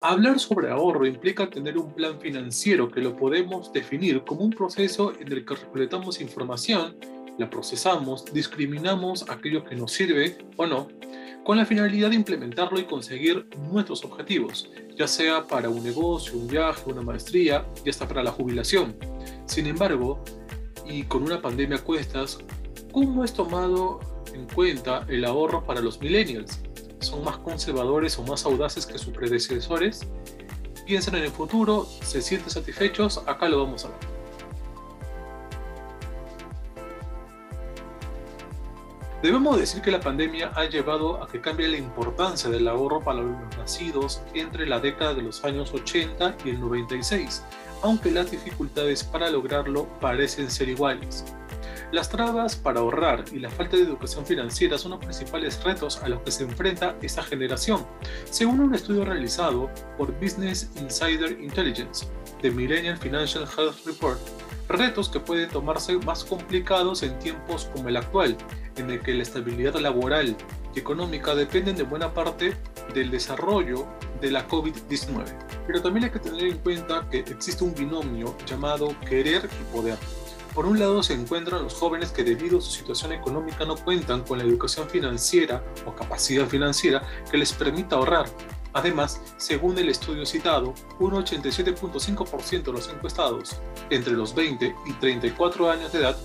Hablar sobre ahorro implica tener un plan financiero que lo podemos definir como un proceso en el que recolectamos información, la procesamos, discriminamos aquello que nos sirve o no, con la finalidad de implementarlo y conseguir nuestros objetivos, ya sea para un negocio, un viaje, una maestría y hasta para la jubilación. Sin embargo, y con una pandemia a cuestas, ¿cómo es tomado en cuenta el ahorro para los millennials? Son más conservadores o más audaces que sus predecesores, piensan en el futuro, se sienten satisfechos, acá lo vamos a ver. Debemos decir que la pandemia ha llevado a que cambie la importancia del ahorro para los nacidos entre la década de los años 80 y el 96, aunque las dificultades para lograrlo parecen ser iguales. Las trabas para ahorrar y la falta de educación financiera son los principales retos a los que se enfrenta esta generación, según un estudio realizado por Business Insider Intelligence, The Millennial Financial Health Report, retos que pueden tomarse más complicados en tiempos como el actual, en el que la estabilidad laboral y económica dependen de buena parte del desarrollo de la COVID-19. Pero también hay que tener en cuenta que existe un binomio llamado querer y poder. Por un lado se encuentran los jóvenes que debido a su situación económica no cuentan con la educación financiera o capacidad financiera que les permita ahorrar. Además, según el estudio citado, un 87.5% de los encuestados entre los 20 y 34 años de edad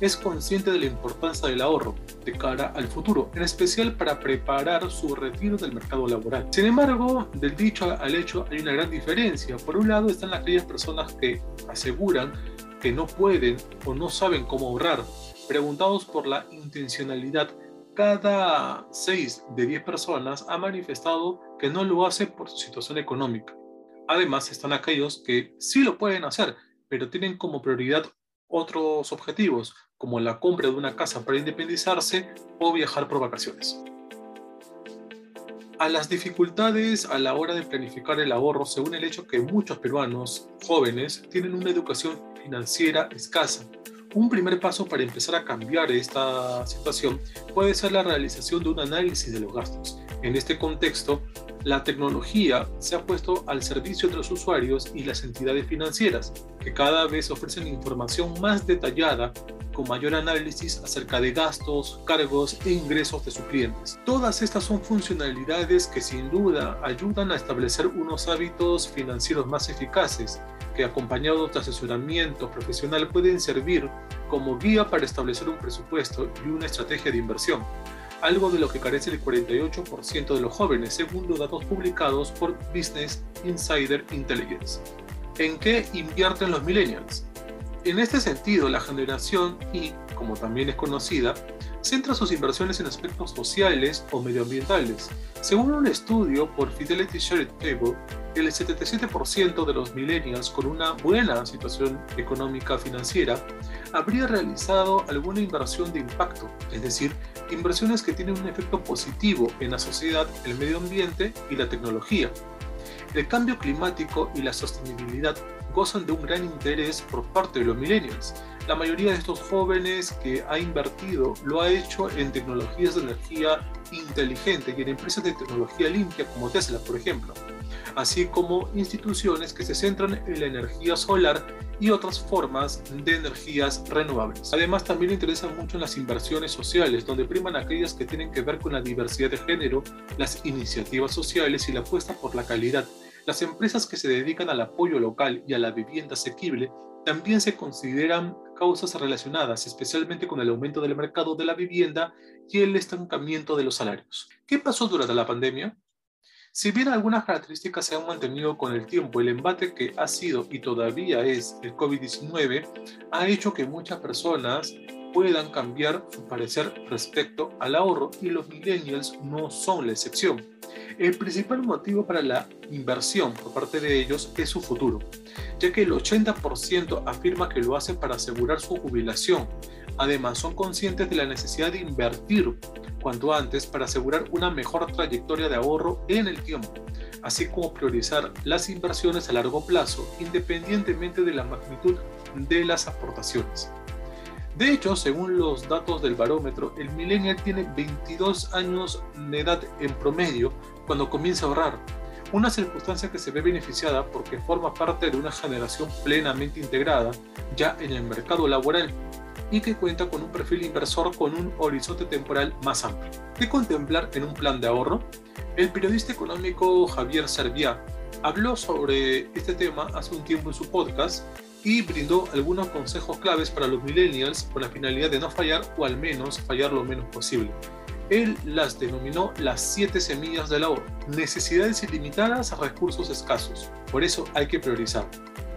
es consciente de la importancia del ahorro de cara al futuro, en especial para preparar su retiro del mercado laboral. Sin embargo, del dicho al hecho hay una gran diferencia. Por un lado están aquellas personas que aseguran que no pueden o no saben cómo ahorrar. Preguntados por la intencionalidad, cada 6 de 10 personas ha manifestado que no lo hace por su situación económica. Además, están aquellos que sí lo pueden hacer, pero tienen como prioridad otros objetivos, como la compra de una casa para independizarse o viajar por vacaciones. A las dificultades a la hora de planificar el ahorro se une el hecho que muchos peruanos jóvenes tienen una educación financiera escasa. Un primer paso para empezar a cambiar esta situación puede ser la realización de un análisis de los gastos. En este contexto, la tecnología se ha puesto al servicio de los usuarios y las entidades financieras, que cada vez ofrecen información más detallada con mayor análisis acerca de gastos, cargos e ingresos de sus clientes. Todas estas son funcionalidades que sin duda ayudan a establecer unos hábitos financieros más eficaces que acompañados de asesoramiento profesional pueden servir como guía para establecer un presupuesto y una estrategia de inversión, algo de lo que carece el 48% de los jóvenes según datos publicados por Business Insider Intelligence. ¿En qué invierten los millennials? En este sentido, la generación Y, como también es conocida, centra sus inversiones en aspectos sociales o medioambientales. Según un estudio por Fidelity Shared Table, el 77% de los millennials con una buena situación económica financiera habría realizado alguna inversión de impacto, es decir, inversiones que tienen un efecto positivo en la sociedad, el medio ambiente y la tecnología. El cambio climático y la sostenibilidad gozan de un gran interés por parte de los millennials. La mayoría de estos jóvenes que ha invertido lo ha hecho en tecnologías de energía inteligente y en empresas de tecnología limpia como Tesla, por ejemplo, así como instituciones que se centran en la energía solar y otras formas de energías renovables. Además, también le interesan mucho las inversiones sociales, donde priman aquellas que tienen que ver con la diversidad de género, las iniciativas sociales y la apuesta por la calidad las empresas que se dedican al apoyo local y a la vivienda asequible también se consideran causas relacionadas especialmente con el aumento del mercado de la vivienda y el estancamiento de los salarios. ¿Qué pasó durante la pandemia? Si bien algunas características se han mantenido con el tiempo, el embate que ha sido y todavía es el COVID-19 ha hecho que muchas personas puedan cambiar su parecer respecto al ahorro y los millennials no son la excepción. El principal motivo para la inversión por parte de ellos es su futuro, ya que el 80% afirma que lo hace para asegurar su jubilación. Además, son conscientes de la necesidad de invertir cuanto antes para asegurar una mejor trayectoria de ahorro en el tiempo, así como priorizar las inversiones a largo plazo independientemente de la magnitud de las aportaciones. De hecho, según los datos del barómetro, el millennial tiene 22 años de edad en promedio cuando comienza a ahorrar. una circunstancia que se ve beneficiada porque forma parte de una generación plenamente integrada ya en el mercado laboral y que cuenta con un perfil inversor con un horizonte temporal más amplio. ¿Qué contemplar en un plan de ahorro? El periodista económico Javier Serviá habló sobre este tema hace un tiempo en su podcast y brindó algunos consejos claves para los millennials con la finalidad de no fallar o al menos fallar lo menos posible. Él las denominó las siete semillas del ahorro. Necesidades ilimitadas a recursos escasos. Por eso hay que priorizar.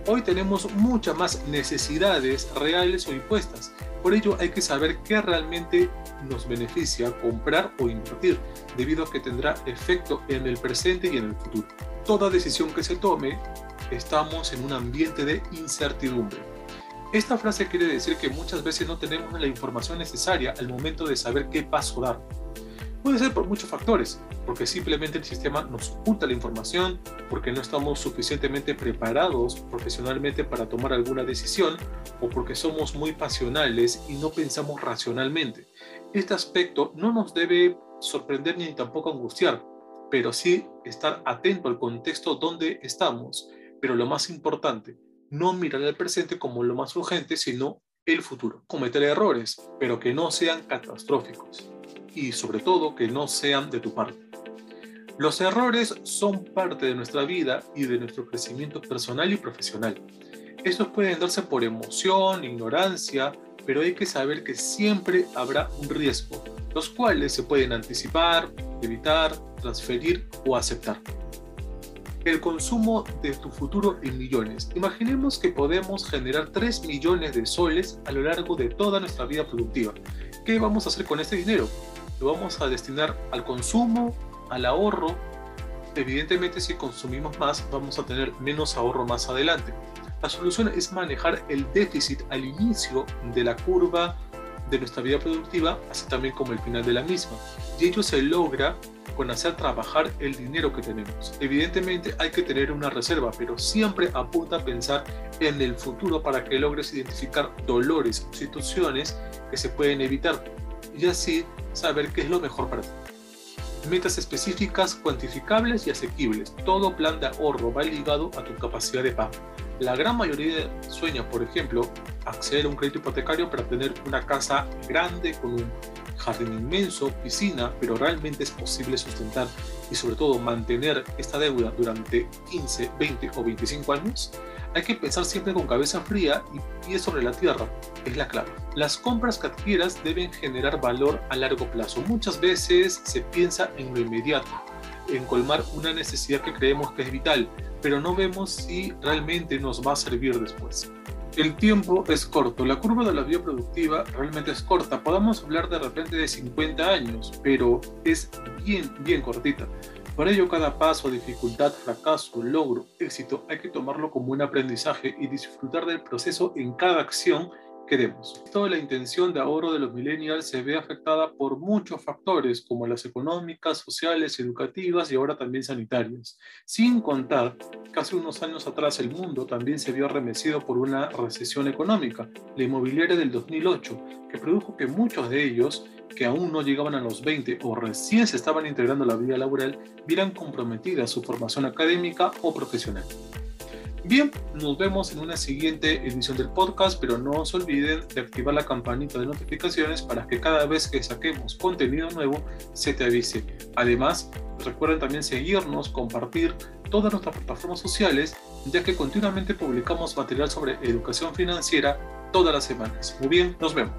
Hoy tenemos muchas más necesidades reales o impuestas. Por ello hay que saber qué realmente nos beneficia comprar o invertir, debido a que tendrá efecto en el presente y en el futuro. Toda decisión que se tome, estamos en un ambiente de incertidumbre. Esta frase quiere decir que muchas veces no tenemos la información necesaria al momento de saber qué paso dar Puede ser por muchos factores, porque simplemente el sistema nos oculta la información, porque no estamos suficientemente preparados profesionalmente para tomar alguna decisión, o porque somos muy pasionales y no pensamos racionalmente. Este aspecto no nos debe sorprender ni tampoco angustiar, pero sí estar atento al contexto donde estamos. Pero lo más importante, no mirar el presente como lo más urgente, sino el futuro. Cometer errores, pero que no sean catastróficos y sobre todo que no sean de tu parte. Los errores son parte de nuestra vida y de nuestro crecimiento personal y profesional. Estos pueden darse por emoción, ignorancia, pero hay que saber que siempre habrá un riesgo, los cuales se pueden anticipar, evitar, transferir o aceptar. El consumo de tu futuro en millones. Imaginemos que podemos generar 3 millones de soles a lo largo de toda nuestra vida productiva. ¿Qué vamos a hacer con este dinero? lo vamos a destinar al consumo, al ahorro. Evidentemente si consumimos más vamos a tener menos ahorro más adelante. La solución es manejar el déficit al inicio de la curva de nuestra vida productiva, así también como el final de la misma. Y ello se logra con hacer trabajar el dinero que tenemos. Evidentemente hay que tener una reserva, pero siempre apunta a pensar en el futuro para que logres identificar dolores o situaciones que se pueden evitar y así saber qué es lo mejor para ti. Metas específicas, cuantificables y asequibles. Todo plan de ahorro va ligado a tu capacidad de pago. La gran mayoría sueña, por ejemplo, acceder a un crédito hipotecario para tener una casa grande con un jardín inmenso, piscina, pero realmente es posible sustentar y sobre todo mantener esta deuda durante 15, 20 o 25 años. Hay que pensar siempre con cabeza fría y pie sobre la tierra, es la clave. Las compras que adquieras deben generar valor a largo plazo. Muchas veces se piensa en lo inmediato, en colmar una necesidad que creemos que es vital, pero no vemos si realmente nos va a servir después. El tiempo es corto, la curva de la vida productiva realmente es corta. Podemos hablar de repente de 50 años, pero es bien, bien cortita. Por ello, cada paso, dificultad, fracaso, logro, éxito, hay que tomarlo como un aprendizaje y disfrutar del proceso en cada acción que demos. Toda la intención de ahorro de los millennials se ve afectada por muchos factores, como las económicas, sociales, educativas y ahora también sanitarias. Sin contar, casi unos años atrás el mundo también se vio arremecido por una recesión económica, la inmobiliaria del 2008, que produjo que muchos de ellos que aún no llegaban a los 20 o recién se estaban integrando a la vida laboral vieran comprometida su formación académica o profesional. Bien, nos vemos en una siguiente edición del podcast, pero no se olviden de activar la campanita de notificaciones para que cada vez que saquemos contenido nuevo se te avise. Además, recuerden también seguirnos, compartir todas nuestras plataformas sociales, ya que continuamente publicamos material sobre educación financiera todas las semanas. Muy bien, nos vemos.